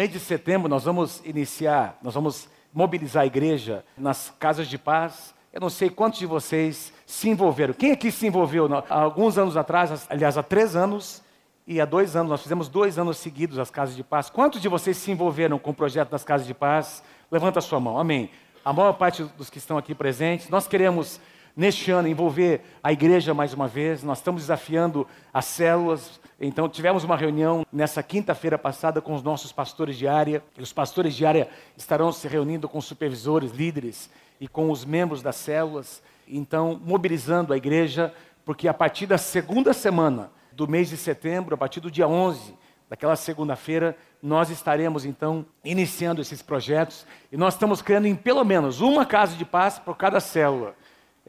mês de setembro nós vamos iniciar, nós vamos mobilizar a igreja nas casas de paz. Eu não sei quantos de vocês se envolveram. Quem aqui se envolveu há alguns anos atrás, aliás, há três anos e há dois anos, nós fizemos dois anos seguidos as casas de paz. Quantos de vocês se envolveram com o projeto das casas de paz? Levanta a sua mão, amém. A maior parte dos que estão aqui presentes, nós queremos neste ano envolver a igreja mais uma vez. Nós estamos desafiando as células. Então, tivemos uma reunião nessa quinta-feira passada com os nossos pastores de área. E os pastores de área estarão se reunindo com supervisores, líderes e com os membros das células. Então, mobilizando a igreja, porque a partir da segunda semana do mês de setembro, a partir do dia 11, daquela segunda-feira, nós estaremos então iniciando esses projetos e nós estamos criando em pelo menos uma casa de paz por cada célula.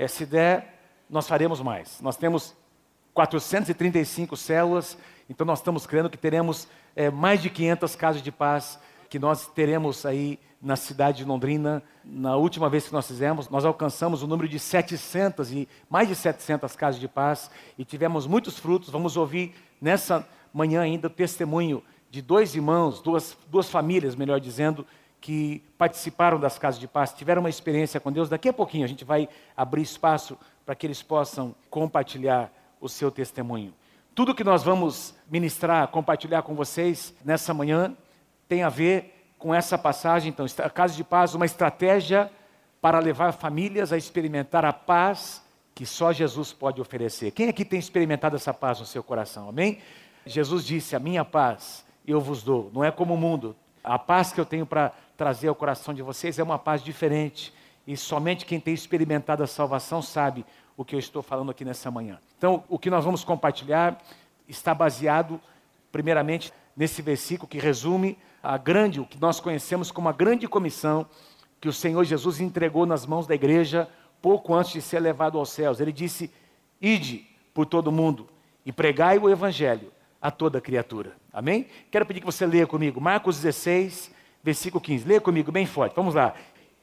É, se der, nós faremos mais. Nós temos 435 células, então nós estamos crendo que teremos é, mais de 500 casas de paz que nós teremos aí na cidade de Londrina. Na última vez que nós fizemos, nós alcançamos o número de 700 e mais de 700 casas de paz e tivemos muitos frutos. Vamos ouvir nessa manhã ainda o testemunho de dois irmãos, duas, duas famílias, melhor dizendo, que participaram das casas de paz, tiveram uma experiência com Deus. Daqui a pouquinho a gente vai abrir espaço para que eles possam compartilhar o seu testemunho. Tudo que nós vamos ministrar, compartilhar com vocês nessa manhã, tem a ver com essa passagem. Então, a Casa de Paz, uma estratégia para levar famílias a experimentar a paz que só Jesus pode oferecer. Quem aqui tem experimentado essa paz no seu coração? Amém? Jesus disse: A minha paz eu vos dou. Não é como o mundo. A paz que eu tenho para trazer ao coração de vocês é uma paz diferente. E somente quem tem experimentado a salvação sabe o que eu estou falando aqui nessa manhã. Então, o que nós vamos compartilhar está baseado, primeiramente, nesse versículo que resume a grande, o que nós conhecemos como a grande comissão que o Senhor Jesus entregou nas mãos da igreja pouco antes de ser levado aos céus. Ele disse: Ide por todo mundo e pregai o evangelho a toda criatura. Amém? Quero pedir que você leia comigo Marcos 16, versículo 15. Leia comigo bem forte. Vamos lá.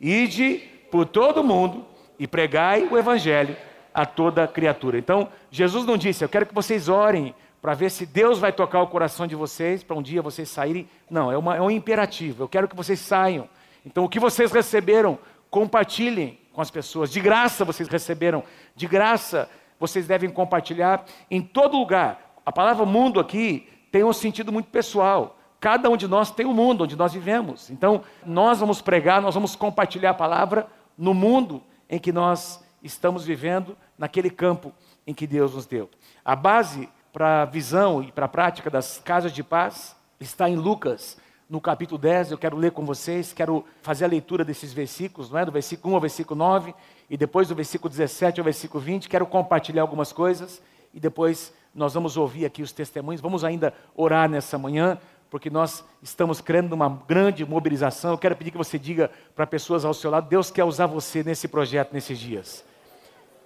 Ide por todo mundo e pregai o evangelho a toda criatura. Então, Jesus não disse, eu quero que vocês orem para ver se Deus vai tocar o coração de vocês para um dia vocês saírem. Não, é, uma, é um imperativo. Eu quero que vocês saiam. Então, o que vocês receberam, compartilhem com as pessoas. De graça vocês receberam. De graça vocês devem compartilhar em todo lugar. A palavra mundo aqui tem um sentido muito pessoal. Cada um de nós tem um mundo onde nós vivemos. Então, nós vamos pregar, nós vamos compartilhar a palavra no mundo em que nós estamos vivendo, naquele campo em que Deus nos deu. A base para a visão e para a prática das casas de paz está em Lucas, no capítulo 10. Eu quero ler com vocês, quero fazer a leitura desses versículos, não é? do versículo 1 ao versículo 9, e depois do versículo 17 ao versículo 20. Quero compartilhar algumas coisas e depois nós vamos ouvir aqui os testemunhos. Vamos ainda orar nessa manhã porque nós estamos crendo numa grande mobilização. Eu quero pedir que você diga para pessoas ao seu lado: Deus quer usar você nesse projeto, nesses dias.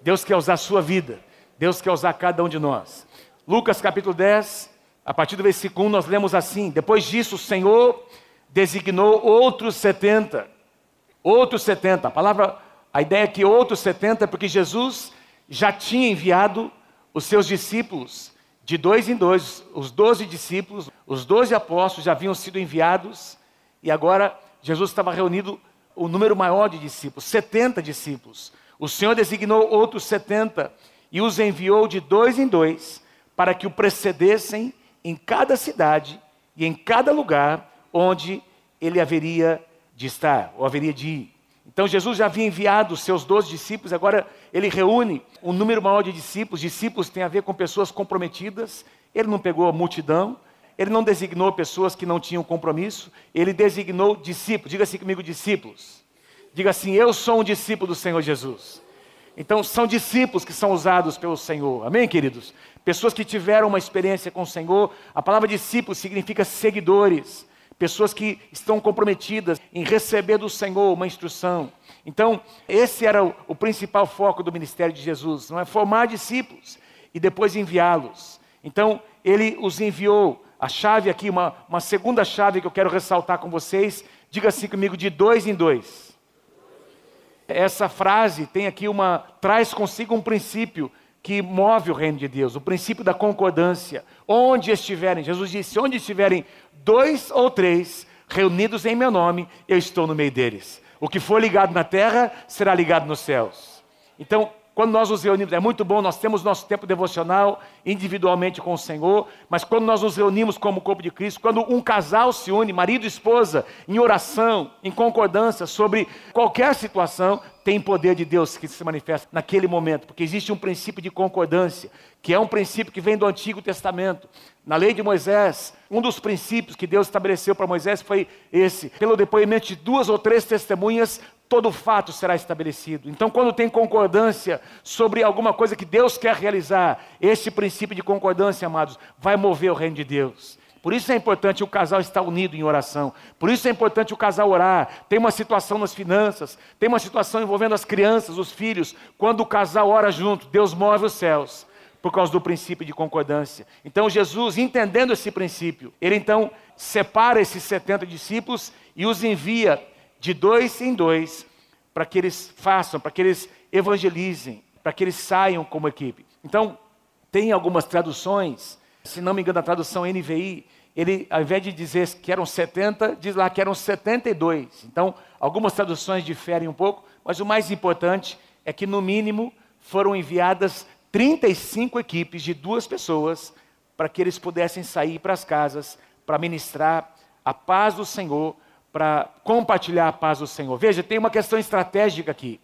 Deus quer usar a sua vida. Deus quer usar cada um de nós. Lucas capítulo 10, a partir do versículo 1, nós lemos assim: Depois disso, o Senhor designou outros 70. Outros 70. A palavra, a ideia é que outros 70 é porque Jesus já tinha enviado os seus discípulos de dois em dois, os doze discípulos, os doze apóstolos já haviam sido enviados, e agora Jesus estava reunido o número maior de discípulos, 70 discípulos. O Senhor designou outros 70 e os enviou de dois em dois para que o precedessem em cada cidade e em cada lugar onde ele haveria de estar, ou haveria de ir. Então Jesus já havia enviado seus doze discípulos, agora ele reúne um número maior de discípulos. Discípulos tem a ver com pessoas comprometidas. Ele não pegou a multidão, ele não designou pessoas que não tinham compromisso, ele designou discípulos. Diga assim comigo, discípulos. Diga assim: Eu sou um discípulo do Senhor Jesus. Então, são discípulos que são usados pelo Senhor. Amém, queridos? Pessoas que tiveram uma experiência com o Senhor. A palavra discípulo significa seguidores pessoas que estão comprometidas em receber do Senhor uma instrução. Então, esse era o, o principal foco do ministério de Jesus, não é formar discípulos e depois enviá-los. Então, ele os enviou. A chave aqui, uma, uma segunda chave que eu quero ressaltar com vocês, diga assim comigo, de dois em dois. Essa frase tem aqui uma, traz consigo um princípio que move o reino de Deus, o princípio da concordância. Onde estiverem, Jesus disse: onde estiverem dois ou três reunidos em meu nome, eu estou no meio deles. O que for ligado na terra será ligado nos céus. Então, quando nós nos reunimos, é muito bom, nós temos nosso tempo devocional individualmente com o Senhor, mas quando nós nos reunimos como corpo de Cristo, quando um casal se une, marido e esposa, em oração, em concordância sobre qualquer situação, tem poder de Deus que se manifesta naquele momento, porque existe um princípio de concordância, que é um princípio que vem do Antigo Testamento. Na lei de Moisés, um dos princípios que Deus estabeleceu para Moisés foi esse: pelo depoimento de duas ou três testemunhas, todo fato será estabelecido. Então, quando tem concordância sobre alguma coisa que Deus quer realizar, esse princípio de concordância, amados, vai mover o reino de Deus. Por isso é importante o casal estar unido em oração. Por isso é importante o casal orar. Tem uma situação nas finanças, tem uma situação envolvendo as crianças, os filhos. Quando o casal ora junto, Deus move os céus por causa do princípio de concordância. Então Jesus, entendendo esse princípio, ele então separa esses 70 discípulos e os envia de dois em dois, para que eles façam, para que eles evangelizem, para que eles saiam como equipe. Então, tem algumas traduções, se não me engano, a tradução NVI, ele, ao invés de dizer que eram 70, diz lá que eram 72. Então, algumas traduções diferem um pouco, mas o mais importante é que, no mínimo, foram enviadas 35 equipes de duas pessoas para que eles pudessem sair para as casas para ministrar a paz do Senhor para compartilhar a paz do Senhor. Veja, tem uma questão estratégica aqui.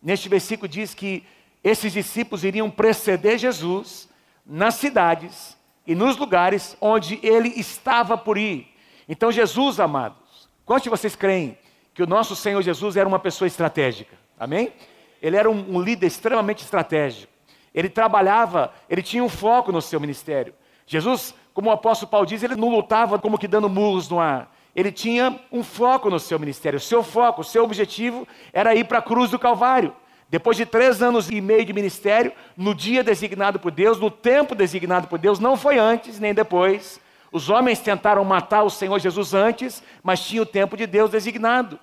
Neste versículo diz que esses discípulos iriam preceder Jesus nas cidades e nos lugares onde ele estava por ir. Então, Jesus, amados, quantos de vocês creem que o nosso Senhor Jesus era uma pessoa estratégica? Amém? Ele era um, líder extremamente estratégico. Ele trabalhava, ele tinha um foco no seu ministério. Jesus, como o apóstolo Paulo diz, ele não lutava como que dando murros no ar ele tinha um foco no seu ministério. O seu foco, o seu objetivo era ir para a cruz do Calvário. Depois de três anos e meio de ministério, no dia designado por Deus, no tempo designado por Deus, não foi antes nem depois. Os homens tentaram matar o Senhor Jesus antes, mas tinha o tempo de Deus designado.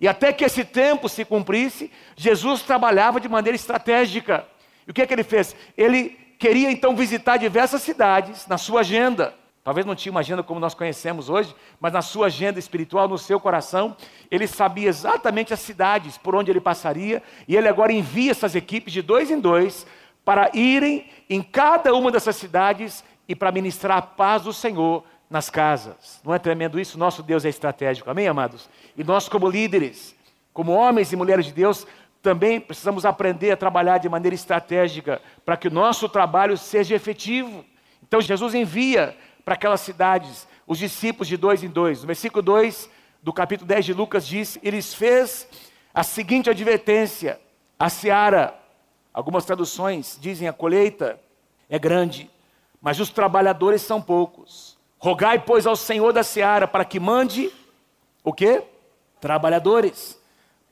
E até que esse tempo se cumprisse, Jesus trabalhava de maneira estratégica. E o que é que ele fez? Ele queria então visitar diversas cidades na sua agenda. Talvez não tinha uma agenda como nós conhecemos hoje, mas na sua agenda espiritual, no seu coração, ele sabia exatamente as cidades por onde ele passaria, e ele agora envia essas equipes de dois em dois para irem em cada uma dessas cidades e para ministrar a paz do Senhor nas casas. Não é tremendo isso? Nosso Deus é estratégico, amém, amados? E nós, como líderes, como homens e mulheres de Deus, também precisamos aprender a trabalhar de maneira estratégica para que o nosso trabalho seja efetivo. Então, Jesus envia para aquelas cidades, os discípulos de dois em dois. No versículo 2 do capítulo 10 de Lucas diz: Eles fez a seguinte advertência: a seara, algumas traduções dizem a colheita é grande, mas os trabalhadores são poucos. Rogai, pois, ao Senhor da seara para que mande o quê? Trabalhadores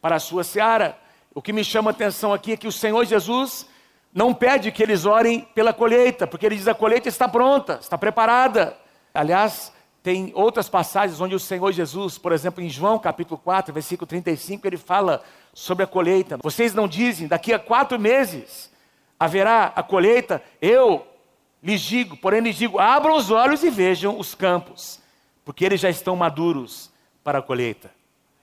para a sua seara. O que me chama a atenção aqui é que o Senhor Jesus não pede que eles orem pela colheita, porque ele diz a colheita está pronta, está preparada. Aliás, tem outras passagens onde o Senhor Jesus, por exemplo, em João capítulo 4, versículo 35, ele fala sobre a colheita. Vocês não dizem, daqui a quatro meses haverá a colheita? Eu lhes digo, porém lhes digo, abram os olhos e vejam os campos, porque eles já estão maduros para a colheita.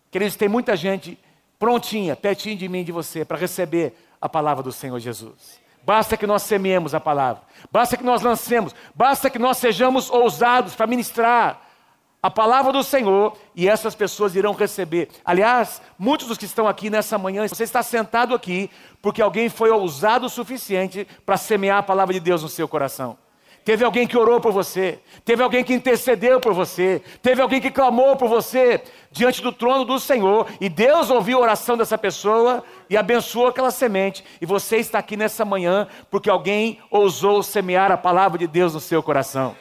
Queridos, tem muita gente prontinha, pertinho de mim e de você, para receber a palavra do Senhor Jesus. Basta que nós semeemos a palavra, basta que nós lancemos, basta que nós sejamos ousados para ministrar a palavra do Senhor e essas pessoas irão receber. Aliás, muitos dos que estão aqui nessa manhã, você está sentado aqui porque alguém foi ousado o suficiente para semear a palavra de Deus no seu coração. Teve alguém que orou por você, teve alguém que intercedeu por você, teve alguém que clamou por você diante do trono do Senhor, e Deus ouviu a oração dessa pessoa e abençoou aquela semente. E você está aqui nessa manhã porque alguém ousou semear a palavra de Deus no seu coração.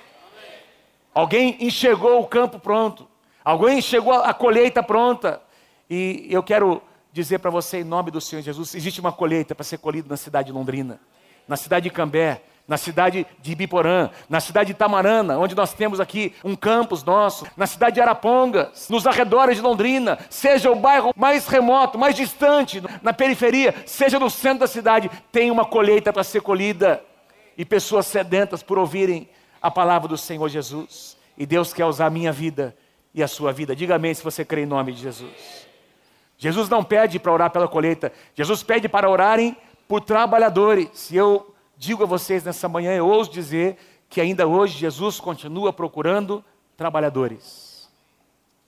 Alguém enxergou o campo pronto, alguém enxergou a colheita pronta. E eu quero dizer para você, em nome do Senhor Jesus: existe uma colheita para ser colhida na cidade de Londrina, na cidade de Cambé, na cidade de Ibiporã, na cidade de Tamarana, onde nós temos aqui um campus nosso, na cidade de Arapongas, nos arredores de Londrina, seja o bairro mais remoto, mais distante, na periferia, seja no centro da cidade, tem uma colheita para ser colhida e pessoas sedentas por ouvirem a palavra do Senhor Jesus. E Deus quer usar a minha vida e a sua vida. Diga amém se você crê em nome de Jesus. Jesus não pede para orar pela colheita, Jesus pede para orarem por trabalhadores. E eu digo a vocês nessa manhã, eu ouso dizer que ainda hoje Jesus continua procurando trabalhadores.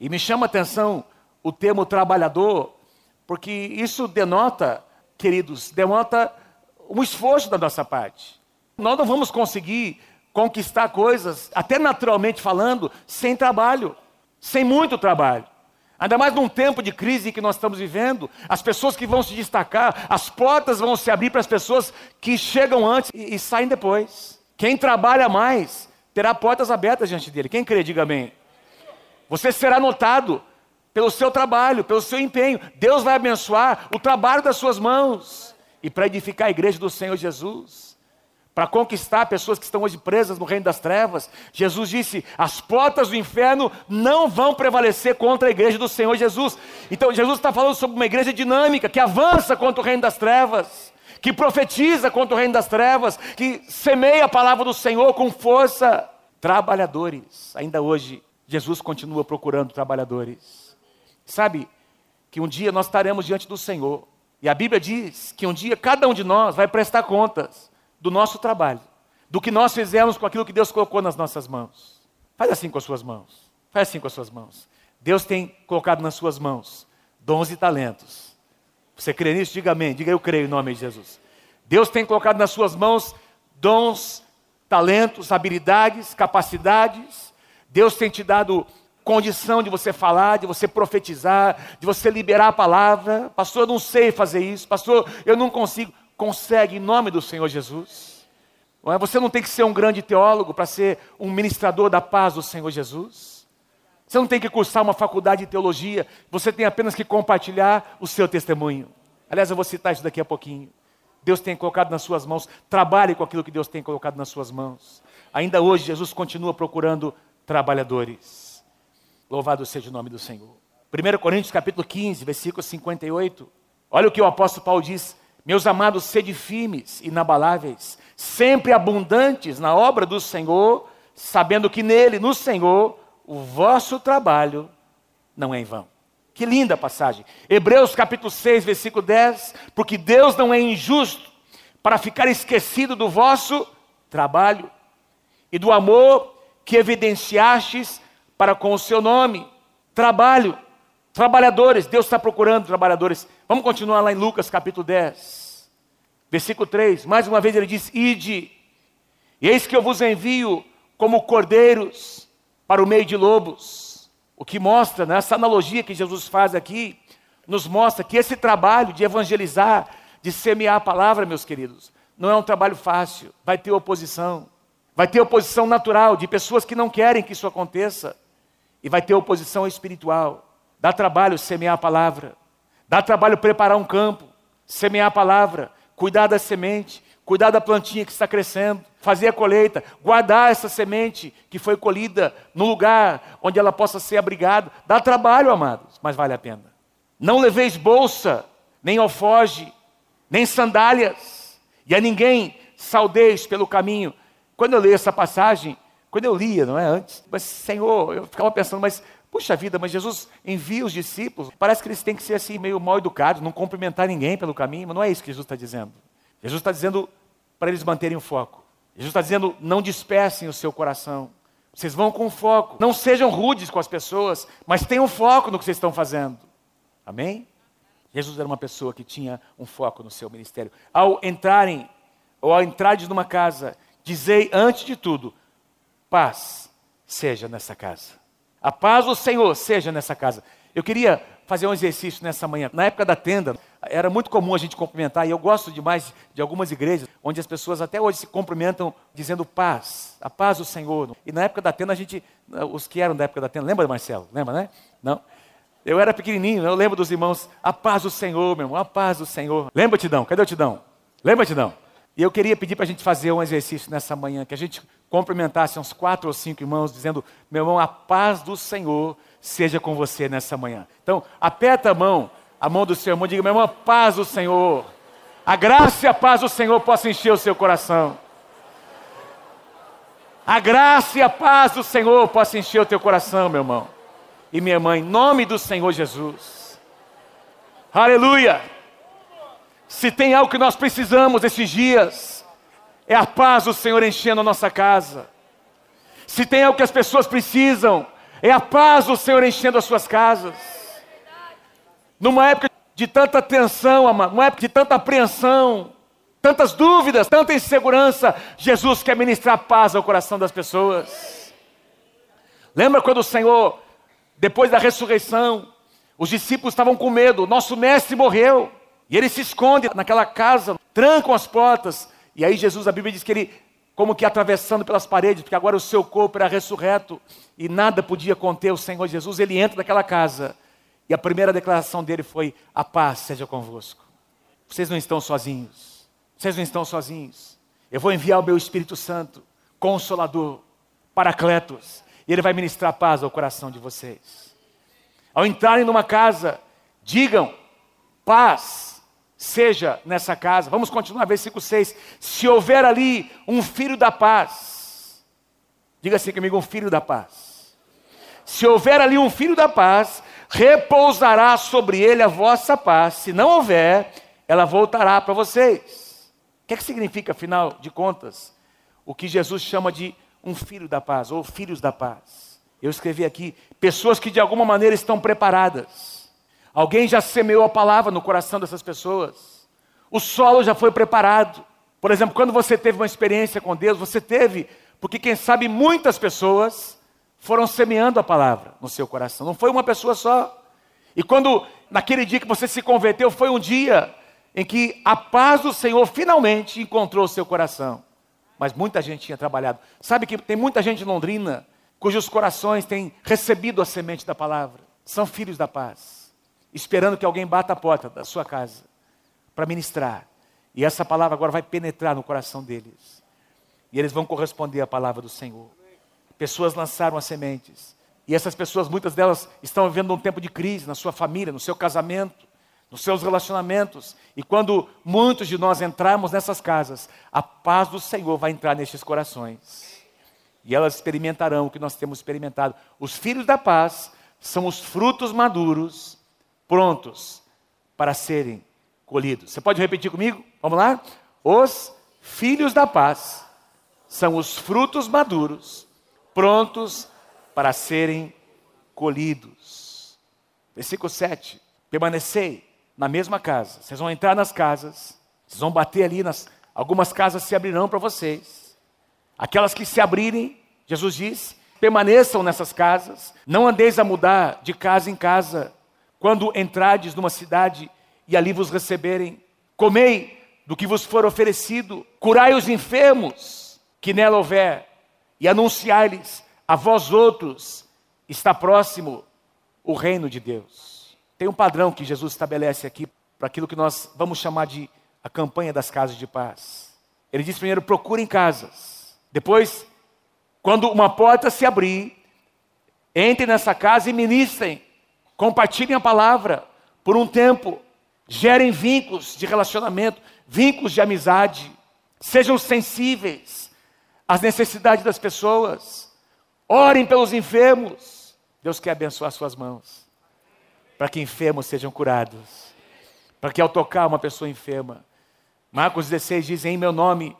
E me chama a atenção o termo trabalhador, porque isso denota, queridos, denota um esforço da nossa parte. Nós não vamos conseguir conquistar coisas, até naturalmente falando, sem trabalho, sem muito trabalho. Ainda mais num tempo de crise que nós estamos vivendo, as pessoas que vão se destacar, as portas vão se abrir para as pessoas que chegam antes e, e saem depois. Quem trabalha mais terá portas abertas diante dele. Quem crê, diga amém. Você será notado pelo seu trabalho, pelo seu empenho. Deus vai abençoar o trabalho das suas mãos e para edificar a igreja do Senhor Jesus para conquistar pessoas que estão hoje presas no reino das trevas. Jesus disse: as portas do inferno não vão prevalecer contra a igreja do Senhor Jesus. Então, Jesus está falando sobre uma igreja dinâmica que avança contra o reino das trevas, que profetiza contra o reino das trevas, que semeia a palavra do Senhor com força. Trabalhadores, ainda hoje, Jesus continua procurando trabalhadores. Sabe que um dia nós estaremos diante do Senhor, e a Bíblia diz que um dia cada um de nós vai prestar contas do nosso trabalho, do que nós fizemos com aquilo que Deus colocou nas nossas mãos. Faz assim com as suas mãos. Faz assim com as suas mãos. Deus tem colocado nas suas mãos dons e talentos. Você crê nisso? Diga amém. Diga eu creio em nome de Jesus. Deus tem colocado nas suas mãos dons, talentos, habilidades, capacidades. Deus tem te dado condição de você falar, de você profetizar, de você liberar a palavra. Pastor, eu não sei fazer isso. Pastor, eu não consigo consegue em nome do Senhor Jesus. É? Você não tem que ser um grande teólogo para ser um ministrador da paz do Senhor Jesus. Você não tem que cursar uma faculdade de teologia, você tem apenas que compartilhar o seu testemunho. Aliás, eu vou citar isso daqui a pouquinho. Deus tem colocado nas suas mãos, trabalhe com aquilo que Deus tem colocado nas suas mãos. Ainda hoje, Jesus continua procurando trabalhadores. Louvado seja o nome do Senhor. 1 Coríntios capítulo 15, versículo 58. Olha o que o apóstolo Paulo diz: meus amados, sede firmes, inabaláveis, sempre abundantes na obra do Senhor, sabendo que nele, no Senhor, o vosso trabalho não é em vão. Que linda passagem. Hebreus capítulo 6, versículo 10. Porque Deus não é injusto para ficar esquecido do vosso trabalho e do amor que evidenciastes para com o seu nome. Trabalho. Trabalhadores, Deus está procurando trabalhadores. Vamos continuar lá em Lucas capítulo 10, versículo 3. Mais uma vez ele diz: Ide, e eis que eu vos envio como cordeiros para o meio de lobos. O que mostra, nessa né, analogia que Jesus faz aqui, nos mostra que esse trabalho de evangelizar, de semear a palavra, meus queridos, não é um trabalho fácil. Vai ter oposição. Vai ter oposição natural de pessoas que não querem que isso aconteça. E vai ter oposição espiritual. Dá trabalho semear a palavra. Dá trabalho preparar um campo, semear a palavra, cuidar da semente, cuidar da plantinha que está crescendo, fazer a colheita, guardar essa semente que foi colhida no lugar onde ela possa ser abrigada. Dá trabalho, amados, mas vale a pena. Não leveis bolsa, nem alfoge, nem sandálias, e a ninguém saudeis pelo caminho. Quando eu leio essa passagem, quando eu lia, não é antes, mas Senhor, eu ficava pensando, mas Puxa vida, mas Jesus envia os discípulos, parece que eles têm que ser assim, meio mal educados, não cumprimentar ninguém pelo caminho, mas não é isso que Jesus está dizendo. Jesus está dizendo para eles manterem o foco. Jesus está dizendo, não dispersem o seu coração. Vocês vão com foco. Não sejam rudes com as pessoas, mas tenham foco no que vocês estão fazendo. Amém? Jesus era uma pessoa que tinha um foco no seu ministério. Ao entrarem, ou ao entrarem numa casa, dizei antes de tudo, paz seja nessa casa. A paz do Senhor seja nessa casa. Eu queria fazer um exercício nessa manhã. Na época da tenda, era muito comum a gente cumprimentar, e eu gosto demais de algumas igrejas, onde as pessoas até hoje se cumprimentam dizendo paz, a paz do Senhor. E na época da tenda, a gente, os que eram da época da tenda, lembra, Marcelo? Lembra, né? Não? Eu era pequenininho, eu lembro dos irmãos, a paz do Senhor, meu irmão, a paz do Senhor. Lembra, Tidão? Cadê o Tidão? Lembra, Tidão? E eu queria pedir para a gente fazer um exercício nessa manhã, que a gente cumprimentasse uns quatro ou cinco irmãos, dizendo: Meu irmão, a paz do Senhor seja com você nessa manhã. Então, aperta a mão, a mão do seu irmão, diga: Meu irmão, a paz do Senhor. A graça e a paz do Senhor possam encher o seu coração. A graça e a paz do Senhor possam encher o teu coração, meu irmão. e minha mãe, em nome do Senhor Jesus. Aleluia! Se tem algo que nós precisamos esses dias, é a paz do Senhor enchendo a nossa casa. Se tem algo que as pessoas precisam, é a paz do Senhor enchendo as suas casas. Numa época de tanta tensão, numa época de tanta apreensão, tantas dúvidas, tanta insegurança, Jesus quer ministrar paz ao coração das pessoas. Lembra quando o Senhor, depois da ressurreição, os discípulos estavam com medo, nosso mestre morreu. E ele se esconde naquela casa, trancam as portas. E aí Jesus, a Bíblia diz que ele, como que atravessando pelas paredes, porque agora o seu corpo era ressurreto e nada podia conter o Senhor Jesus, ele entra naquela casa. E a primeira declaração dele foi: A paz seja convosco. Vocês não estão sozinhos. Vocês não estão sozinhos. Eu vou enviar o meu Espírito Santo, Consolador, Paracletos, e ele vai ministrar paz ao coração de vocês. Ao entrarem numa casa, digam: Paz seja nessa casa. Vamos continuar, versículo 6. Se houver ali um filho da paz, diga assim comigo: um filho da paz. Se houver ali um filho da paz, repousará sobre ele a vossa paz. Se não houver, ela voltará para vocês. O que, é que significa, afinal de contas, o que Jesus chama de um filho da paz, ou filhos da paz? Eu escrevi aqui: pessoas que de alguma maneira estão preparadas Alguém já semeou a palavra no coração dessas pessoas. O solo já foi preparado. Por exemplo, quando você teve uma experiência com Deus, você teve, porque quem sabe muitas pessoas foram semeando a palavra no seu coração. Não foi uma pessoa só. E quando naquele dia que você se converteu, foi um dia em que a paz do Senhor finalmente encontrou o seu coração. Mas muita gente tinha trabalhado. Sabe que tem muita gente em Londrina cujos corações têm recebido a semente da palavra. São filhos da paz esperando que alguém bata a porta da sua casa para ministrar. E essa palavra agora vai penetrar no coração deles. E eles vão corresponder à palavra do Senhor. Pessoas lançaram as sementes. E essas pessoas, muitas delas, estão vivendo um tempo de crise na sua família, no seu casamento, nos seus relacionamentos. E quando muitos de nós entrarmos nessas casas, a paz do Senhor vai entrar nestes corações. E elas experimentarão o que nós temos experimentado. Os filhos da paz são os frutos maduros prontos para serem colhidos. Você pode repetir comigo? Vamos lá? Os filhos da paz são os frutos maduros, prontos para serem colhidos. Versículo 7. Permanecei na mesma casa. Vocês vão entrar nas casas, vocês vão bater ali nas. Algumas casas se abrirão para vocês. Aquelas que se abrirem, Jesus diz, permaneçam nessas casas. Não andeis a mudar de casa em casa quando entrardes numa cidade e ali vos receberem, comei do que vos for oferecido, curai os enfermos que nela houver, e anunciai-lhes a vós outros está próximo o reino de Deus. Tem um padrão que Jesus estabelece aqui para aquilo que nós vamos chamar de a campanha das casas de paz. Ele diz primeiro: procurem casas. Depois, quando uma porta se abrir, entrem nessa casa e ministrem compartilhem a palavra por um tempo, gerem vínculos de relacionamento, vínculos de amizade, sejam sensíveis às necessidades das pessoas, orem pelos enfermos. Deus quer abençoar suas mãos, para que enfermos sejam curados, para que ao tocar uma pessoa enferma, Marcos 16 diz: Em meu nome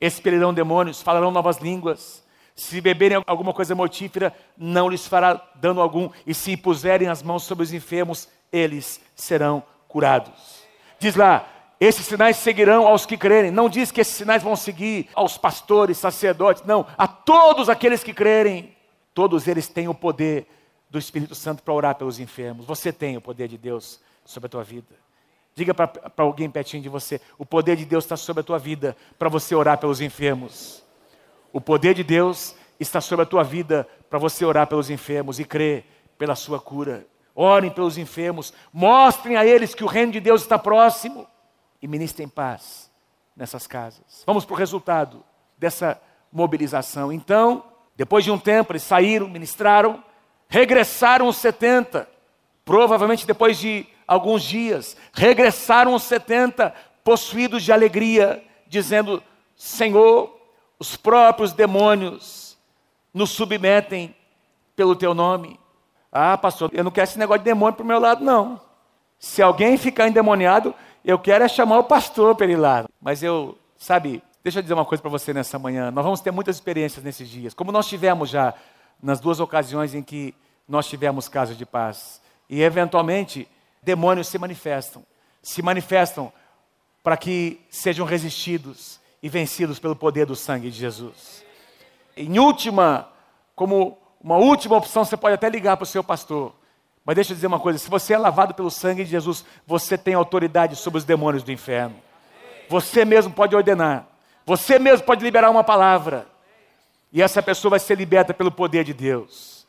expelirão demônios, falarão novas línguas se beberem alguma coisa mortífera, não lhes fará dano algum, e se puserem as mãos sobre os enfermos, eles serão curados. Diz lá: esses sinais seguirão aos que crerem. Não diz que esses sinais vão seguir aos pastores, sacerdotes, não, a todos aqueles que crerem. Todos eles têm o poder do Espírito Santo para orar pelos enfermos. Você tem o poder de Deus sobre a tua vida. Diga para alguém pertinho de você: o poder de Deus está sobre a tua vida para você orar pelos enfermos. O poder de Deus está sobre a tua vida para você orar pelos enfermos e crer pela sua cura. Orem pelos enfermos, mostrem a eles que o reino de Deus está próximo e ministrem paz nessas casas. Vamos para o resultado dessa mobilização. Então, depois de um tempo, eles saíram, ministraram, regressaram os 70, provavelmente depois de alguns dias, regressaram os 70, possuídos de alegria, dizendo: Senhor, os próprios demônios nos submetem pelo teu nome. Ah, pastor, eu não quero esse negócio de demônio para o meu lado, não. Se alguém ficar endemoniado, eu quero é chamar o pastor para ele lá. Mas eu, sabe, deixa eu dizer uma coisa para você nessa manhã. Nós vamos ter muitas experiências nesses dias, como nós tivemos já nas duas ocasiões em que nós tivemos casos de paz. E eventualmente, demônios se manifestam. Se manifestam para que sejam resistidos e vencidos pelo poder do sangue de Jesus. Em última, como uma última opção, você pode até ligar para o seu pastor. Mas deixa eu dizer uma coisa: se você é lavado pelo sangue de Jesus, você tem autoridade sobre os demônios do inferno. Você mesmo pode ordenar. Você mesmo pode liberar uma palavra. E essa pessoa vai ser liberta pelo poder de Deus.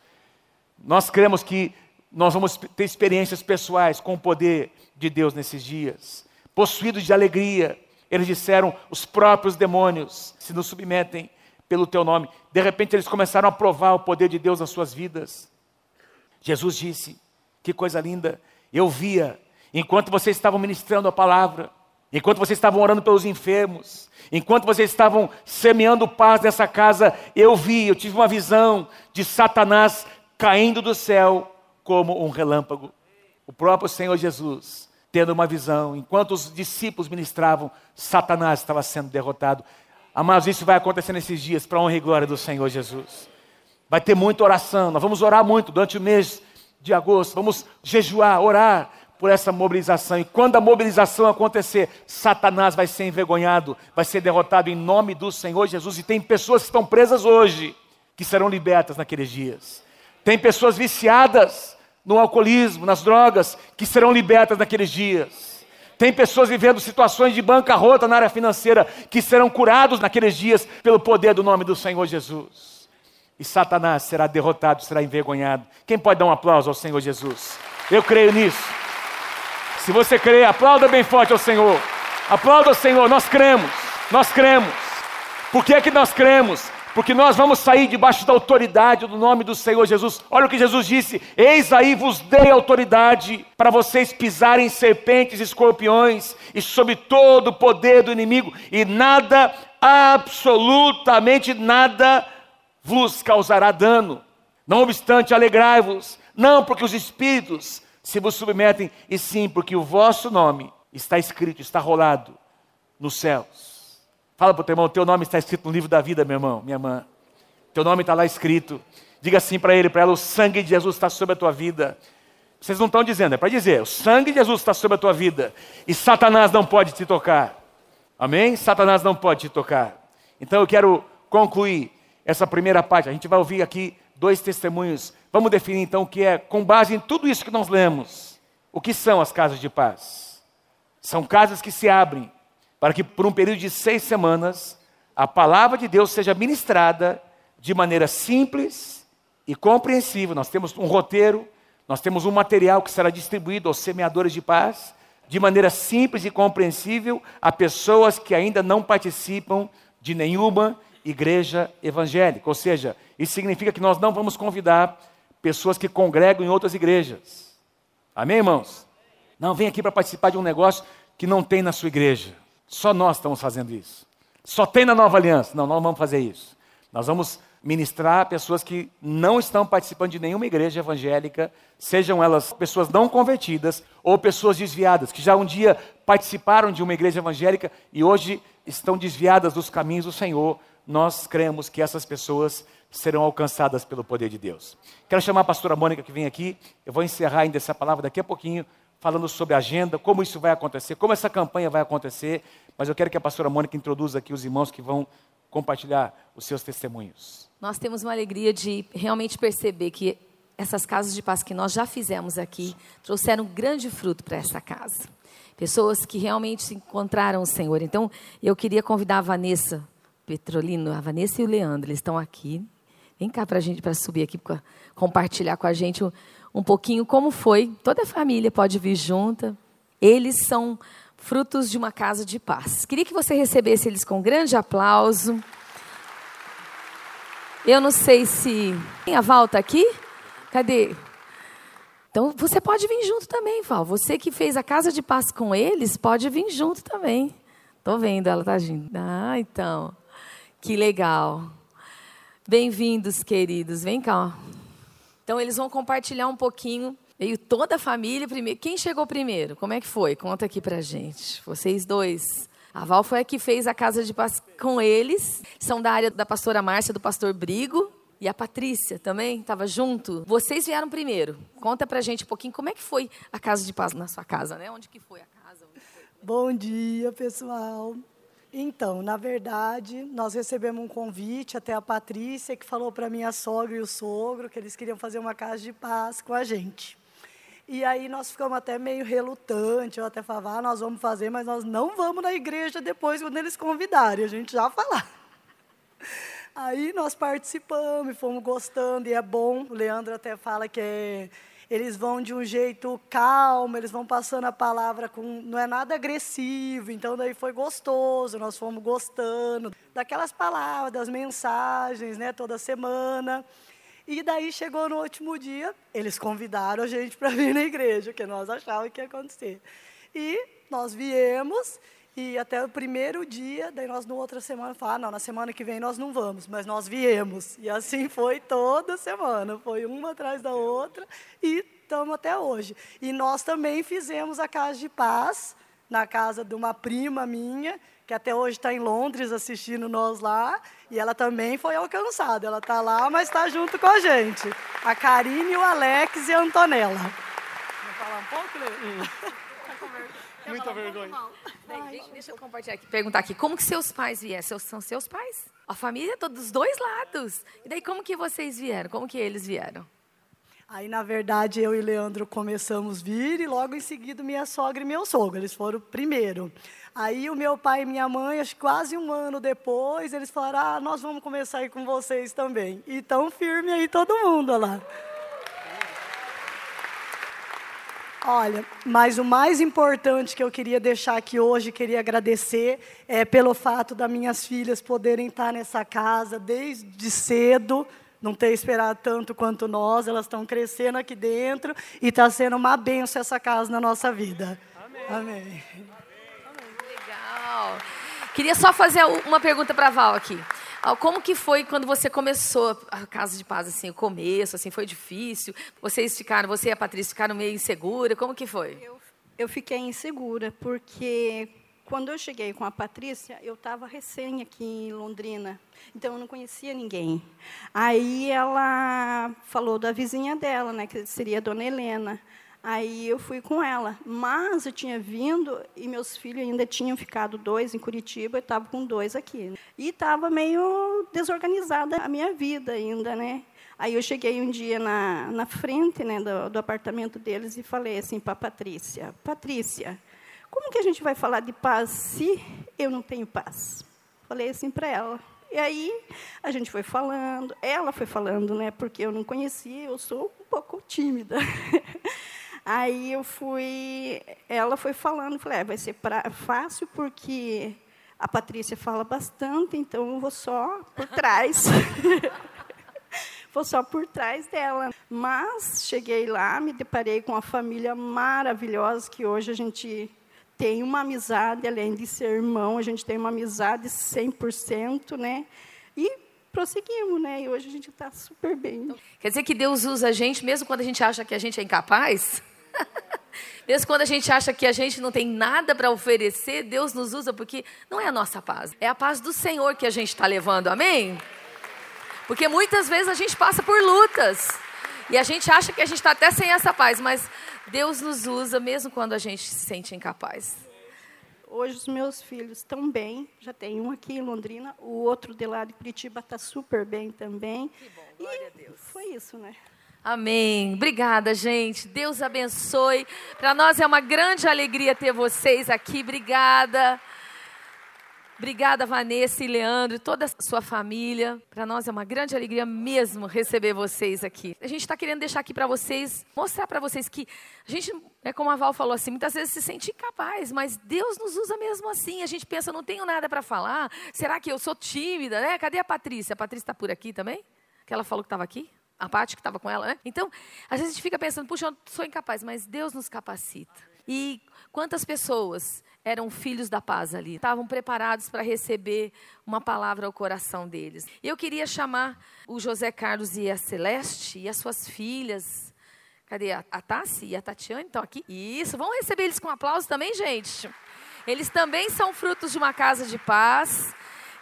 Nós cremos que nós vamos ter experiências pessoais com o poder de Deus nesses dias. Possuídos de alegria, eles disseram: os próprios demônios se nos submetem pelo teu nome. De repente eles começaram a provar o poder de Deus nas suas vidas. Jesus disse: que coisa linda, eu via, enquanto vocês estavam ministrando a palavra, enquanto vocês estavam orando pelos enfermos, enquanto vocês estavam semeando paz nessa casa, eu vi, eu tive uma visão de Satanás caindo do céu como um relâmpago. O próprio Senhor Jesus, tendo uma visão, enquanto os discípulos ministravam, Satanás estava sendo derrotado. Amados, isso vai acontecer nesses dias, para a honra e glória do Senhor Jesus. Vai ter muita oração, nós vamos orar muito durante o mês de agosto, vamos jejuar, orar por essa mobilização. E quando a mobilização acontecer, Satanás vai ser envergonhado, vai ser derrotado em nome do Senhor Jesus. E tem pessoas que estão presas hoje, que serão libertas naqueles dias. Tem pessoas viciadas no alcoolismo, nas drogas, que serão libertas naqueles dias. Tem pessoas vivendo situações de bancarrota na área financeira, que serão curados naqueles dias pelo poder do nome do Senhor Jesus e Satanás será derrotado, será envergonhado. Quem pode dar um aplauso ao Senhor Jesus? Eu creio nisso. Se você crê, aplauda bem forte ao Senhor. Aplauda ao Senhor, nós cremos, nós cremos. Por que é que nós cremos? Porque nós vamos sair debaixo da autoridade do nome do Senhor Jesus. Olha o que Jesus disse: Eis aí vos dei autoridade para vocês pisarem serpentes e escorpiões e sobre todo o poder do inimigo, e nada, absolutamente nada, vos causará dano. Não obstante, alegrai-vos, não porque os espíritos se vos submetem, e sim porque o vosso nome está escrito, está rolado nos céus. Fala para o teu irmão, teu nome está escrito no livro da vida, meu irmão, minha irmã. Teu nome está lá escrito. Diga assim para ele, para ela, o sangue de Jesus está sobre a tua vida. Vocês não estão dizendo, é para dizer, o sangue de Jesus está sobre a tua vida. E Satanás não pode te tocar. Amém? Satanás não pode te tocar. Então eu quero concluir essa primeira parte. A gente vai ouvir aqui dois testemunhos. Vamos definir então o que é, com base em tudo isso que nós lemos, o que são as casas de paz. São casas que se abrem para que por um período de seis semanas a palavra de Deus seja ministrada de maneira simples e compreensível. Nós temos um roteiro, nós temos um material que será distribuído aos semeadores de paz de maneira simples e compreensível a pessoas que ainda não participam de nenhuma igreja evangélica. Ou seja, isso significa que nós não vamos convidar pessoas que congregam em outras igrejas. Amém, irmãos? Não, vem aqui para participar de um negócio que não tem na sua igreja. Só nós estamos fazendo isso. Só tem na nova aliança. Não, nós vamos fazer isso. Nós vamos ministrar pessoas que não estão participando de nenhuma igreja evangélica, sejam elas pessoas não convertidas ou pessoas desviadas, que já um dia participaram de uma igreja evangélica e hoje estão desviadas dos caminhos do Senhor, nós cremos que essas pessoas serão alcançadas pelo poder de Deus. Quero chamar a pastora Mônica que vem aqui. Eu vou encerrar ainda essa palavra daqui a pouquinho, falando sobre a agenda, como isso vai acontecer, como essa campanha vai acontecer. Mas eu quero que a pastora Mônica introduza aqui os irmãos que vão compartilhar os seus testemunhos. Nós temos uma alegria de realmente perceber que essas casas de paz que nós já fizemos aqui trouxeram grande fruto para essa casa. Pessoas que realmente encontraram o Senhor. Então, eu queria convidar a Vanessa Petrolino, a Vanessa e o Leandro, eles estão aqui. Vem cá para a gente, para subir aqui, compartilhar com a gente um, pouquinho como foi. Toda a família pode vir junta. Eles são frutos de uma casa de paz. Queria que você recebesse eles com um grande aplauso. Eu não sei se. Tem a Val tá aqui? Cadê? Então você pode vir junto também, Val. Você que fez a casa de paz com eles, pode vir junto também. Tô vendo ela tá agindo. Ah, então. Que legal. Bem-vindos, queridos. Vem cá. Então eles vão compartilhar um pouquinho. Veio toda a família primeiro. Quem chegou primeiro? Como é que foi? Conta aqui pra gente. Vocês dois. A Val foi a que fez a casa de paz com eles. São da área da pastora Márcia, do pastor Brigo. E a Patrícia também estava junto. Vocês vieram primeiro. Conta pra gente um pouquinho como é que foi a casa de paz na sua casa, né? Onde que foi a casa? Foi? Bom dia, pessoal. Então, na verdade, nós recebemos um convite até a Patrícia, que falou para minha sogra e o sogro que eles queriam fazer uma casa de paz com a gente. E aí nós ficamos até meio relutantes, eu até falava, ah, nós vamos fazer, mas nós não vamos na igreja depois quando eles convidarem, a gente já falar. Aí nós participamos e fomos gostando, e é bom. O Leandro até fala que é, eles vão de um jeito calmo, eles vão passando a palavra com. não é nada agressivo, então daí foi gostoso, nós fomos gostando daquelas palavras, das mensagens, né, toda semana. E daí chegou no último dia, eles convidaram a gente para vir na igreja, que nós achávamos que ia acontecer. E nós viemos, e até o primeiro dia, daí nós, no outra semana, falamos, ah, não, na semana que vem nós não vamos, mas nós viemos. E assim foi toda semana, foi uma atrás da outra, e estamos até hoje. E nós também fizemos a Casa de Paz, na casa de uma prima minha, que até hoje está em Londres assistindo nós lá, e ela também foi alcançada. Ela está lá, mas está junto com a gente. A Karine, o Alex e a Antonella. Vamos falar um pouco, Lê? Muita vergonha. Ai, deixa eu compartilhar aqui, perguntar aqui, como que seus pais vieram? Seus, são seus pais? A família é dos dois lados. E daí como que vocês vieram? Como que eles vieram? Aí, na verdade, eu e Leandro começamos a vir e logo em seguida minha sogra e meu sogro, eles foram primeiro. Aí o meu pai e minha mãe, acho que quase um ano depois, eles falaram, ah, nós vamos começar aí com vocês também. E tão firme aí todo mundo lá. Olha, mas o mais importante que eu queria deixar aqui hoje, queria agradecer, é pelo fato das minhas filhas poderem estar nessa casa desde cedo, não ter esperado tanto quanto nós, elas estão crescendo aqui dentro e está sendo uma benção essa casa na nossa vida. Amém. Amém. Legal. Queria só fazer uma pergunta para a Val aqui. Ah, como que foi quando você começou a Casa de Paz, assim, o começo, assim, foi difícil? Vocês ficaram, você e a Patrícia ficaram meio insegura, como que foi? Eu, eu fiquei insegura, porque quando eu cheguei com a Patrícia, eu estava recém aqui em Londrina, então eu não conhecia ninguém. Aí ela falou da vizinha dela, né, que seria a Dona Helena. Aí eu fui com ela. Mas eu tinha vindo e meus filhos ainda tinham ficado dois em Curitiba, eu estava com dois aqui. E estava meio desorganizada a minha vida ainda, né? Aí eu cheguei um dia na, na frente né, do, do apartamento deles e falei assim para Patrícia: Patrícia, como que a gente vai falar de paz se eu não tenho paz? Falei assim para ela. E aí a gente foi falando, ela foi falando, né? Porque eu não conhecia, eu sou um pouco tímida. Aí eu fui, ela foi falando, falei, é, vai ser pra, fácil porque a Patrícia fala bastante, então eu vou só por trás. vou só por trás dela. Mas cheguei lá, me deparei com uma família maravilhosa que hoje a gente tem uma amizade, além de ser irmão, a gente tem uma amizade 100%, né? E prosseguimos, né? E hoje a gente está super bem. Quer dizer que Deus usa a gente mesmo quando a gente acha que a gente é incapaz? Mesmo quando a gente acha que a gente não tem nada para oferecer, Deus nos usa porque não é a nossa paz, é a paz do Senhor que a gente está levando, amém? Porque muitas vezes a gente passa por lutas e a gente acha que a gente está até sem essa paz, mas Deus nos usa mesmo quando a gente se sente incapaz. Hoje os meus filhos estão bem, já tem um aqui em Londrina, o outro de lá de Curitiba está super bem também. Que bom, glória e a Deus. Foi isso, né? Amém. Obrigada, gente. Deus abençoe. Para nós é uma grande alegria ter vocês aqui. Obrigada. Obrigada, Vanessa e Leandro e toda a sua família. Para nós é uma grande alegria mesmo receber vocês aqui. A gente está querendo deixar aqui para vocês, mostrar para vocês que a gente, é como a Val falou assim, muitas vezes se sente incapaz, mas Deus nos usa mesmo assim. A gente pensa, não tenho nada para falar. Será que eu sou tímida, né? Cadê a Patrícia? A Patrícia está por aqui também? Que ela falou que estava aqui? A parte que estava com ela, né? Então, às vezes a gente fica pensando, puxa, eu sou incapaz, mas Deus nos capacita. E quantas pessoas eram filhos da paz ali, estavam preparados para receber uma palavra ao coração deles. Eu queria chamar o José Carlos e a Celeste e as suas filhas. Cadê a, a Tassi e a Tatiane? Estão aqui? Isso, vamos receber eles com aplauso também, gente. Eles também são frutos de uma casa de paz.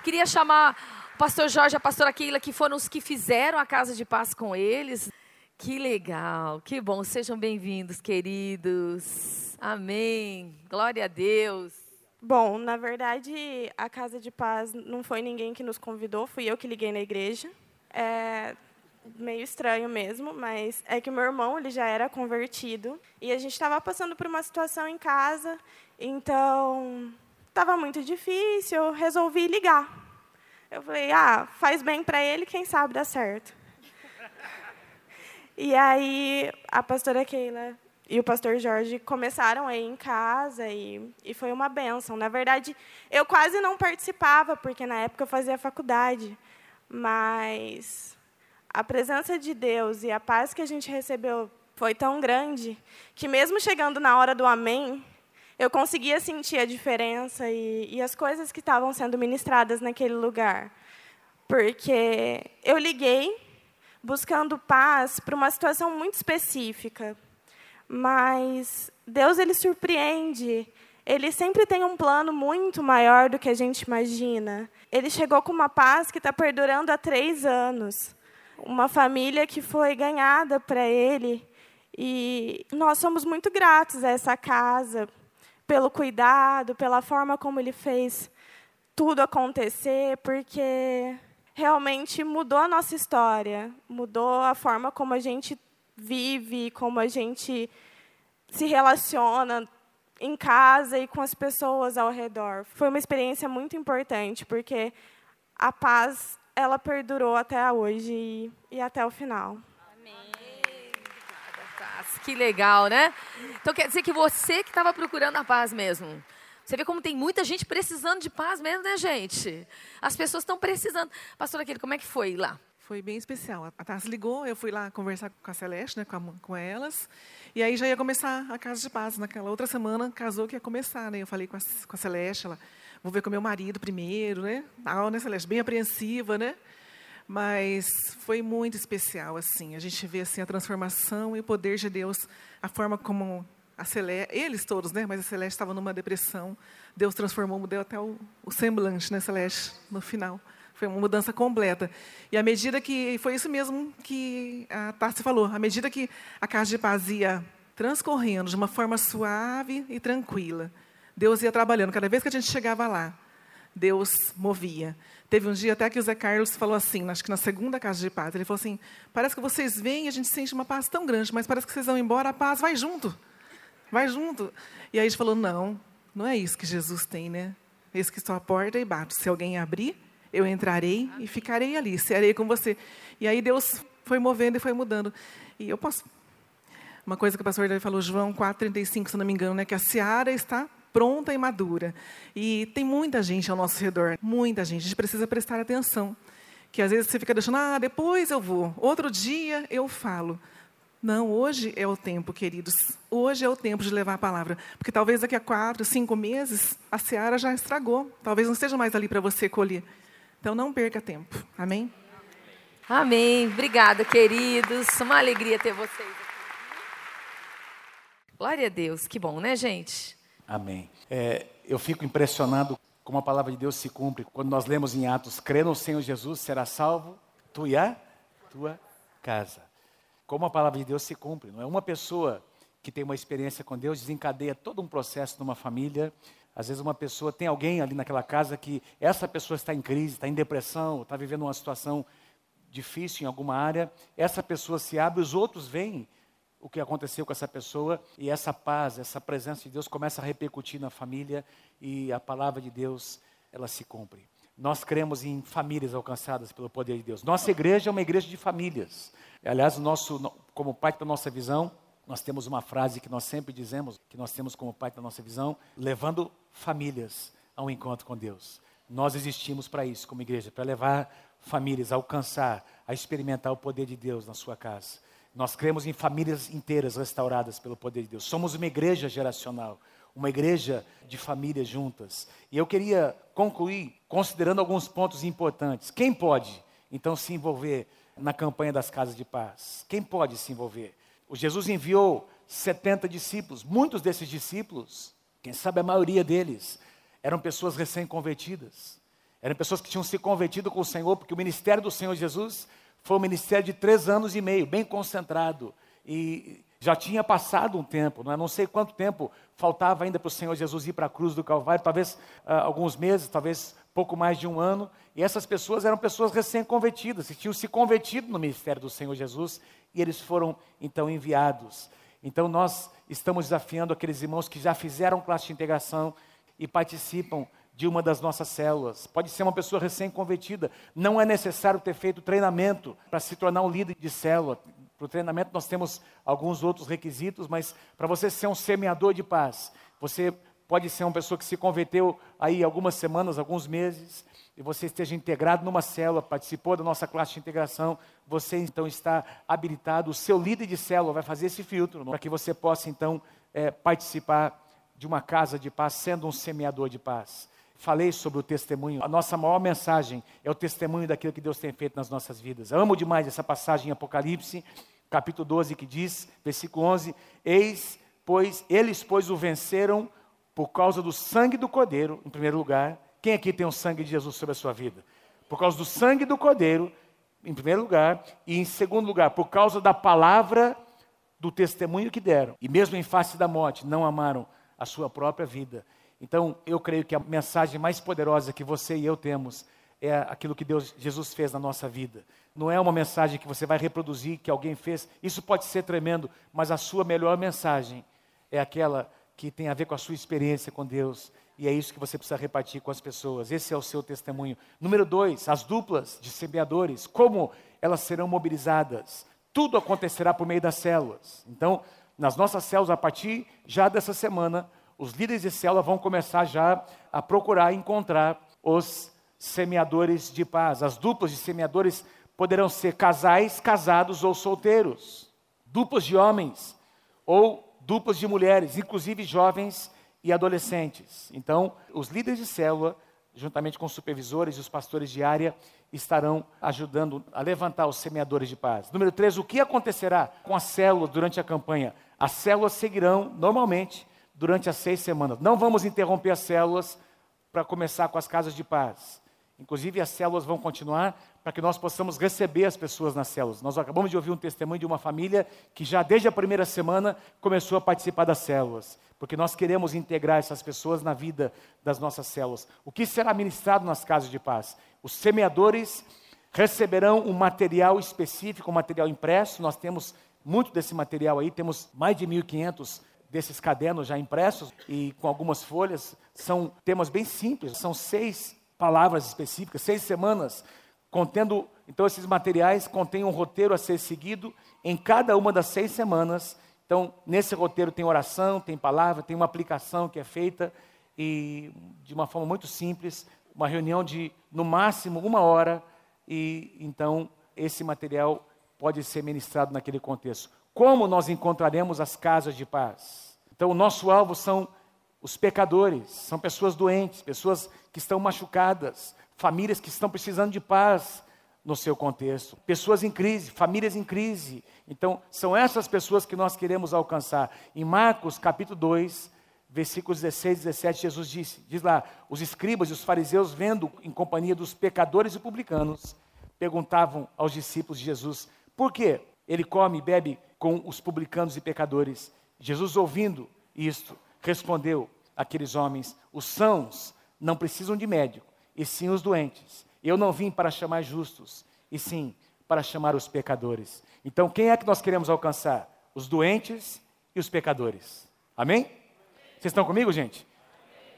Queria chamar pastor Jorge a pastora Keila, que foram os que fizeram a casa de paz com eles. Que legal, que bom. Sejam bem-vindos, queridos. Amém. Glória a Deus. Bom, na verdade, a Casa de Paz não foi ninguém que nos convidou, fui eu que liguei na igreja. É meio estranho mesmo, mas é que meu irmão ele já era convertido e a gente estava passando por uma situação em casa, então estava muito difícil, resolvi ligar. Eu falei, ah, faz bem para ele, quem sabe dá certo. E aí a pastora Keila e o pastor Jorge começaram aí em casa e, e foi uma benção. Na verdade, eu quase não participava, porque na época eu fazia faculdade, mas a presença de Deus e a paz que a gente recebeu foi tão grande que, mesmo chegando na hora do amém, eu conseguia sentir a diferença e, e as coisas que estavam sendo ministradas naquele lugar. Porque eu liguei buscando paz para uma situação muito específica. Mas Deus ele surpreende. Ele sempre tem um plano muito maior do que a gente imagina. Ele chegou com uma paz que está perdurando há três anos. Uma família que foi ganhada para ele. E nós somos muito gratos a essa casa, pelo cuidado, pela forma como ele fez tudo acontecer, porque realmente mudou a nossa história, mudou a forma como a gente vive, como a gente se relaciona em casa e com as pessoas ao redor. Foi uma experiência muito importante, porque a paz ela perdurou até hoje e, e até o final. Amém. Que legal, né? Então quer dizer que você que estava procurando a paz mesmo. Você vê como tem muita gente precisando de paz mesmo, né, gente? As pessoas estão precisando. Pastor Aquele, como é que foi lá? Foi bem especial. A Tassi ligou, eu fui lá conversar com a Celeste, né, com, a, com elas, e aí já ia começar a Casa de Paz. Naquela outra semana, casou que ia começar, né? Eu falei com a, com a Celeste, ela, vou ver com meu marido primeiro, né? Tal, né, Celeste? Bem apreensiva, né? Mas foi muito especial, assim. A gente vê, assim, a transformação e o poder de Deus, a forma como a Celeste, eles todos, né? Mas a Celeste estava numa depressão. Deus transformou, deu até o, o semblante, né, Celeste, no final. Foi uma mudança completa. E à medida que foi isso mesmo que a Tarsi falou, à medida que a casa de paz ia transcorrendo de uma forma suave e tranquila, Deus ia trabalhando. Cada vez que a gente chegava lá, Deus movia. Teve um dia até que o Zé Carlos falou assim, acho que na segunda casa de paz, ele falou assim: parece que vocês vêm e a gente sente uma paz tão grande, mas parece que vocês vão embora, a paz vai junto vai junto. E aí a gente falou, não, não é isso que Jesus tem, né? Esse que estou à porta e bato. Se alguém abrir, eu entrarei e ficarei ali, serei com você. E aí Deus foi movendo e foi mudando. E eu posso... Uma coisa que o pastor falou, João 4,35, se não me engano, né? que a seara está pronta e madura. E tem muita gente ao nosso redor, muita gente. A gente precisa prestar atenção. Que às vezes você fica deixando, ah, depois eu vou, outro dia eu falo. Não, hoje é o tempo, queridos. Hoje é o tempo de levar a palavra. Porque talvez daqui a quatro, cinco meses, a seara já estragou. Talvez não esteja mais ali para você colher. Então, não perca tempo. Amém? Amém. Obrigada, queridos. Uma alegria ter vocês aqui. Glória a Deus. Que bom, né, gente? Amém. É, eu fico impressionado como a palavra de Deus se cumpre. Quando nós lemos em Atos, crê no Senhor Jesus, será salvo tu e a tua casa como a palavra de Deus se cumpre. Não é uma pessoa que tem uma experiência com Deus desencadeia todo um processo numa família. Às vezes uma pessoa tem alguém ali naquela casa que essa pessoa está em crise, está em depressão, está vivendo uma situação difícil em alguma área. Essa pessoa se abre, os outros veem o que aconteceu com essa pessoa e essa paz, essa presença de Deus começa a repercutir na família e a palavra de Deus ela se cumpre. Nós cremos em famílias alcançadas pelo poder de Deus. Nossa igreja é uma igreja de famílias. Aliás, nosso, como parte da nossa visão, nós temos uma frase que nós sempre dizemos, que nós temos como parte da nossa visão, levando famílias ao encontro com Deus. Nós existimos para isso, como igreja, para levar famílias a alcançar, a experimentar o poder de Deus na sua casa. Nós cremos em famílias inteiras restauradas pelo poder de Deus. Somos uma igreja geracional, uma igreja de famílias juntas. E eu queria concluir considerando alguns pontos importantes. Quem pode, então, se envolver na campanha das casas de paz? Quem pode se envolver? O Jesus enviou 70 discípulos. Muitos desses discípulos, quem sabe a maioria deles, eram pessoas recém-convertidas. Eram pessoas que tinham se convertido com o Senhor, porque o ministério do Senhor Jesus foi um ministério de três anos e meio, bem concentrado. E já tinha passado um tempo, não, é? não sei quanto tempo faltava ainda para o Senhor Jesus ir para a cruz do Calvário, talvez ah, alguns meses, talvez pouco mais de um ano. E essas pessoas eram pessoas recém-convertidas, que tinham se convertido no ministério do Senhor Jesus, e eles foram então enviados. Então nós estamos desafiando aqueles irmãos que já fizeram classe de integração e participam de uma das nossas células. Pode ser uma pessoa recém-convertida. Não é necessário ter feito treinamento para se tornar um líder de célula. Para o treinamento nós temos alguns outros requisitos, mas para você ser um semeador de paz, você pode ser uma pessoa que se converteu aí algumas semanas, alguns meses, e você esteja integrado numa célula, participou da nossa classe de integração, você então está habilitado, o seu líder de célula vai fazer esse filtro, para que você possa então é, participar de uma casa de paz, sendo um semeador de paz. Falei sobre o testemunho. A nossa maior mensagem é o testemunho daquilo que Deus tem feito nas nossas vidas. Eu amo demais essa passagem em Apocalipse, capítulo 12, que diz, versículo 11: Eis, pois eles, pois, o venceram por causa do sangue do Cordeiro, em primeiro lugar. Quem aqui tem o sangue de Jesus sobre a sua vida? Por causa do sangue do Cordeiro, em primeiro lugar, e em segundo lugar, por causa da palavra do testemunho que deram. E mesmo em face da morte, não amaram a sua própria vida. Então, eu creio que a mensagem mais poderosa que você e eu temos é aquilo que Deus, Jesus fez na nossa vida. Não é uma mensagem que você vai reproduzir, que alguém fez. Isso pode ser tremendo, mas a sua melhor mensagem é aquela que tem a ver com a sua experiência com Deus. E é isso que você precisa repartir com as pessoas. Esse é o seu testemunho. Número dois, as duplas de semeadores. Como elas serão mobilizadas? Tudo acontecerá por meio das células. Então, nas nossas células, a partir já dessa semana, os líderes de célula vão começar já a procurar encontrar os semeadores de paz. As duplas de semeadores poderão ser casais, casados ou solteiros, duplas de homens ou duplas de mulheres, inclusive jovens e adolescentes. Então, os líderes de célula, juntamente com os supervisores e os pastores de área, estarão ajudando a levantar os semeadores de paz. Número três, o que acontecerá com a célula durante a campanha? As células seguirão normalmente durante as seis semanas. Não vamos interromper as células para começar com as casas de paz. Inclusive, as células vão continuar para que nós possamos receber as pessoas nas células. Nós acabamos de ouvir um testemunho de uma família que já desde a primeira semana começou a participar das células, porque nós queremos integrar essas pessoas na vida das nossas células. O que será ministrado nas casas de paz? Os semeadores receberão um material específico, um material impresso. Nós temos muito desse material aí, temos mais de 1.500 desses cadernos já impressos e com algumas folhas. São temas bem simples, são seis palavras específicas, seis semanas, contendo. Então, esses materiais contêm um roteiro a ser seguido em cada uma das seis semanas. Então, nesse roteiro tem oração, tem palavra, tem uma aplicação que é feita e de uma forma muito simples, uma reunião de no máximo uma hora e então esse material pode ser ministrado naquele contexto. Como nós encontraremos as casas de paz? Então, o nosso alvo são os pecadores, são pessoas doentes, pessoas que estão machucadas, famílias que estão precisando de paz no seu contexto, pessoas em crise, famílias em crise. Então, são essas pessoas que nós queremos alcançar. Em Marcos, capítulo 2, versículos 16 e 17, Jesus disse, diz lá, os escribas e os fariseus, vendo em companhia dos pecadores e publicanos, perguntavam aos discípulos de Jesus, por quê? Ele come e bebe com os publicanos e pecadores. Jesus, ouvindo isto, respondeu àqueles homens: os sãos não precisam de médico, e sim os doentes. Eu não vim para chamar justos, e sim para chamar os pecadores. Então, quem é que nós queremos alcançar? Os doentes e os pecadores. Amém? Vocês estão comigo, gente?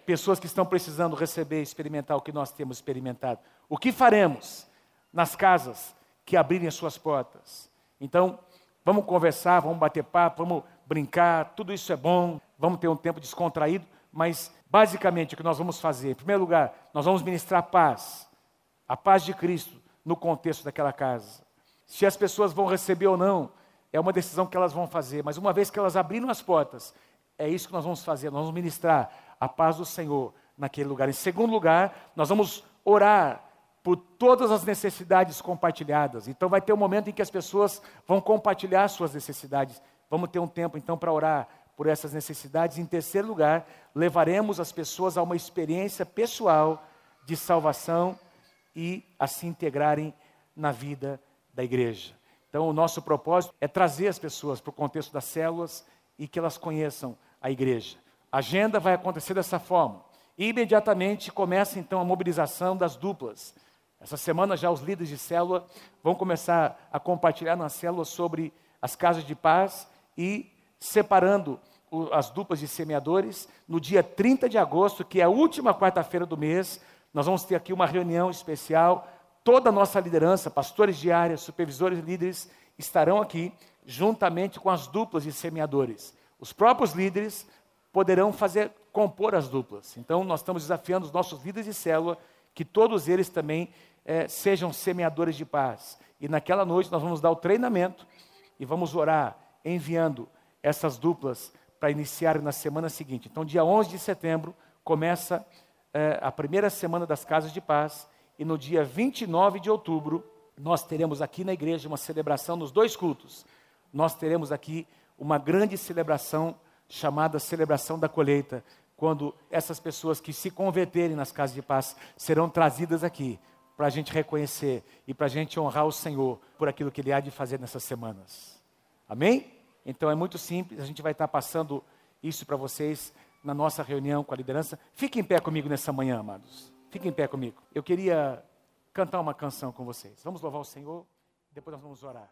Pessoas que estão precisando receber experimentar o que nós temos experimentado. O que faremos nas casas que abrirem as suas portas? Então, vamos conversar, vamos bater papo, vamos brincar, tudo isso é bom, vamos ter um tempo descontraído, mas basicamente o que nós vamos fazer, em primeiro lugar, nós vamos ministrar paz, a paz de Cristo no contexto daquela casa. Se as pessoas vão receber ou não, é uma decisão que elas vão fazer, mas uma vez que elas abriram as portas, é isso que nós vamos fazer, nós vamos ministrar a paz do Senhor naquele lugar. Em segundo lugar, nós vamos orar por todas as necessidades compartilhadas. Então vai ter um momento em que as pessoas vão compartilhar suas necessidades. Vamos ter um tempo então para orar por essas necessidades. Em terceiro lugar, levaremos as pessoas a uma experiência pessoal de salvação e a se integrarem na vida da igreja. Então, o nosso propósito é trazer as pessoas para o contexto das células e que elas conheçam a igreja. A agenda vai acontecer dessa forma. Imediatamente começa então a mobilização das duplas. Essa semana já os líderes de célula vão começar a compartilhar nas células sobre as casas de paz e separando as duplas de semeadores. No dia 30 de agosto, que é a última quarta-feira do mês, nós vamos ter aqui uma reunião especial. Toda a nossa liderança, pastores de área, supervisores líderes, estarão aqui juntamente com as duplas de semeadores. Os próprios líderes poderão fazer compor as duplas. Então, nós estamos desafiando os nossos líderes de célula que todos eles também é, sejam semeadores de paz. E naquela noite nós vamos dar o treinamento e vamos orar enviando essas duplas para iniciar na semana seguinte. Então, dia 11 de setembro, começa é, a primeira semana das Casas de Paz, e no dia 29 de outubro, nós teremos aqui na igreja uma celebração nos dois cultos. Nós teremos aqui uma grande celebração chamada Celebração da Colheita, quando essas pessoas que se converterem nas casas de paz serão trazidas aqui para a gente reconhecer e para a gente honrar o Senhor por aquilo que Ele há de fazer nessas semanas. Amém? Então é muito simples, a gente vai estar passando isso para vocês na nossa reunião com a liderança. Fiquem em pé comigo nessa manhã, amados. Fiquem em pé comigo. Eu queria cantar uma canção com vocês. Vamos louvar o Senhor, depois nós vamos orar.